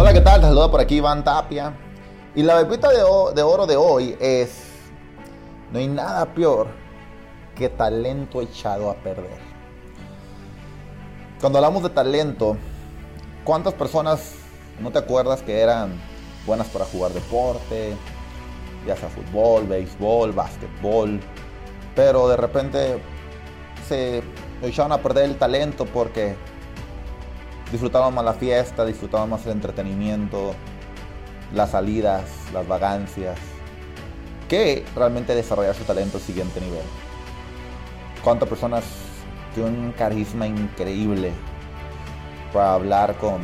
Hola, ¿qué tal? Te saludo por aquí Iván Tapia. Y la pepita de, oro de hoy es, no hay nada peor que talento echado a perder. Cuando hablamos de talento, ¿cuántas personas no te acuerdas que eran buenas para jugar deporte, ya sea fútbol, béisbol, básquetbol, pero de repente se echaron a perder el talento porque disfrutaban más la fiesta, disfrutaban más el entretenimiento, las salidas, las vagancias, que realmente desarrollar su talento al siguiente nivel. ¿Cuántas personas tienen un carisma increíble para hablar con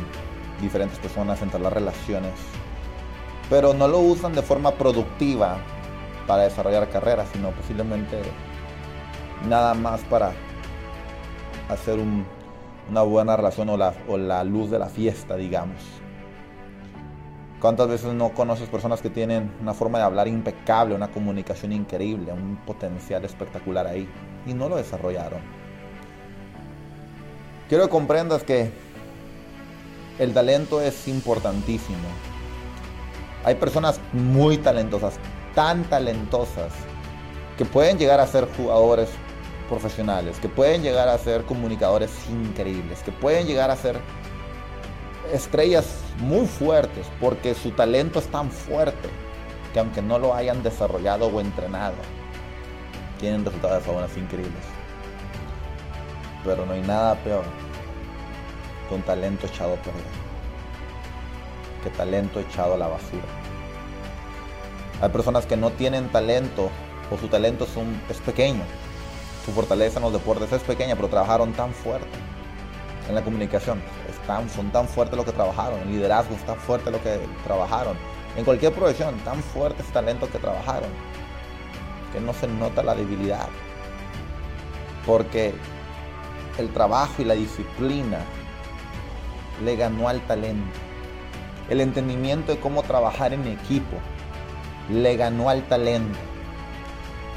diferentes personas, entre las relaciones, pero no lo usan de forma productiva para desarrollar carreras, sino posiblemente nada más para hacer una buena relación o la, luz de la fiesta, digamos. ¿Cuántas veces no conoces personas que tienen una forma de hablar impecable, una comunicación increíble, un potencial espectacular ahí y no lo desarrollaron? Quiero que comprendas que el talento es importantísimo. Hay personas muy talentosas, tan talentosas, que pueden llegar a ser jugadores profesionales, que pueden llegar a ser comunicadores increíbles, que pueden llegar a ser estrellas muy fuertes, porque su talento es tan fuerte que aunque no lo hayan desarrollado o entrenado, tienen resultados aún increíbles. Pero no hay nada peor que un talento echado a perder, que talento echado a la basura. Hay personas que no tienen talento o su talento es pequeño, su fortaleza en los deportes es pequeña, pero trabajaron tan fuerte en la comunicación, son tan fuertes lo que trabajaron, en liderazgo es tan fuerte lo que trabajaron, en cualquier profesión, tan fuerte ese talento que trabajaron, que no se nota la debilidad, porque el trabajo y la disciplina le ganó al talento. El entendimiento de cómo trabajar en equipo le ganó al talento.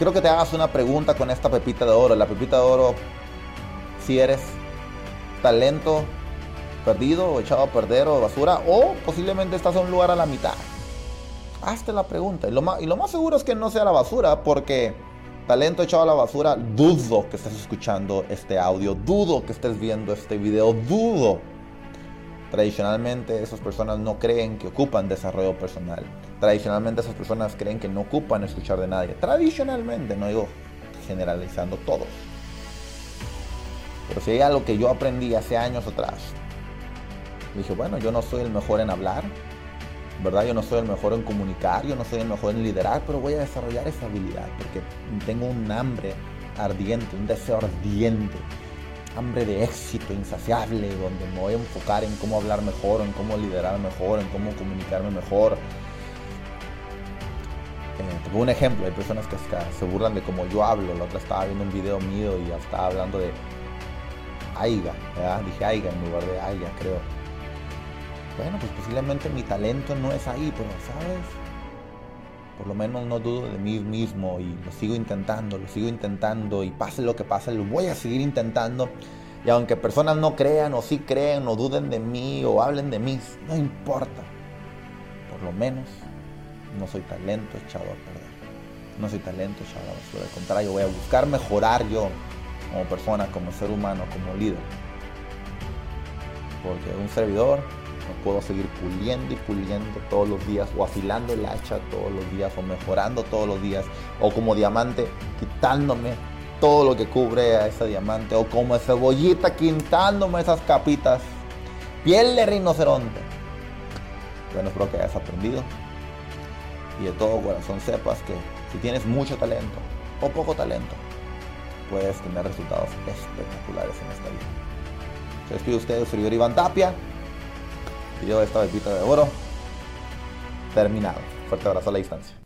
Quiero que te hagas una pregunta con esta pepita de oro. La pepita de oro, si eres talento perdido o echado a perder o basura, o posiblemente estás en un lugar a la mitad. Hazte la pregunta. Y lo, más, y lo más seguro es que no sea la basura, porque talento echado a la basura, dudo que estés escuchando este audio, dudo que estés viendo este video, dudo Tradicionalmente esas personas no creen que ocupan desarrollo personal. Tradicionalmente esas personas creen que no ocupan escuchar de nadie. Tradicionalmente, no digo generalizando todos. Pero si hay algo que yo aprendí hace años atrás, dije, bueno, yo no soy el mejor en hablar, ¿verdad? Yo no soy el mejor en comunicar, yo no soy el mejor en liderar, pero voy a desarrollar esa habilidad porque tengo un hambre ardiente, un deseo ardiente hambre de éxito insaciable, donde me voy a enfocar en cómo hablar mejor, en cómo liderar mejor, en cómo comunicarme mejor. Eh, te pongo un ejemplo, hay personas que se burlan de cómo yo hablo, la otra estaba viendo un video mío y ya estaba hablando de Aiga, dije Aiga en lugar de Aiga, creo. Bueno, pues posiblemente mi talento no es ahí, pero ¿sabes? Por lo menos no dudo de mí mismo y lo sigo intentando, lo sigo intentando y pase lo que pase, lo voy a seguir intentando. Y aunque personas no crean o sí creen o duden de mí o hablen de mí, no importa. Por lo menos no soy talento echado a perder. No soy talento echado a basura. Al contrario, voy a buscar mejorar yo como persona, como ser humano, como líder. Porque un servidor puedo seguir puliendo y puliendo todos los días o afilando el hacha todos los días o mejorando todos los días o como diamante quitándome todo lo que cubre a ese diamante o como cebollita quitándome esas capitas. Piel de rinoceronte. Bueno espero que hayas aprendido. Y de todo corazón sepas que si tienes mucho talento o poco talento puedes tener resultados espectaculares en esta vida. Se despide usted, servidor Iván Tapia de esta pepita de oro terminado. Fuerte abrazo a la distancia.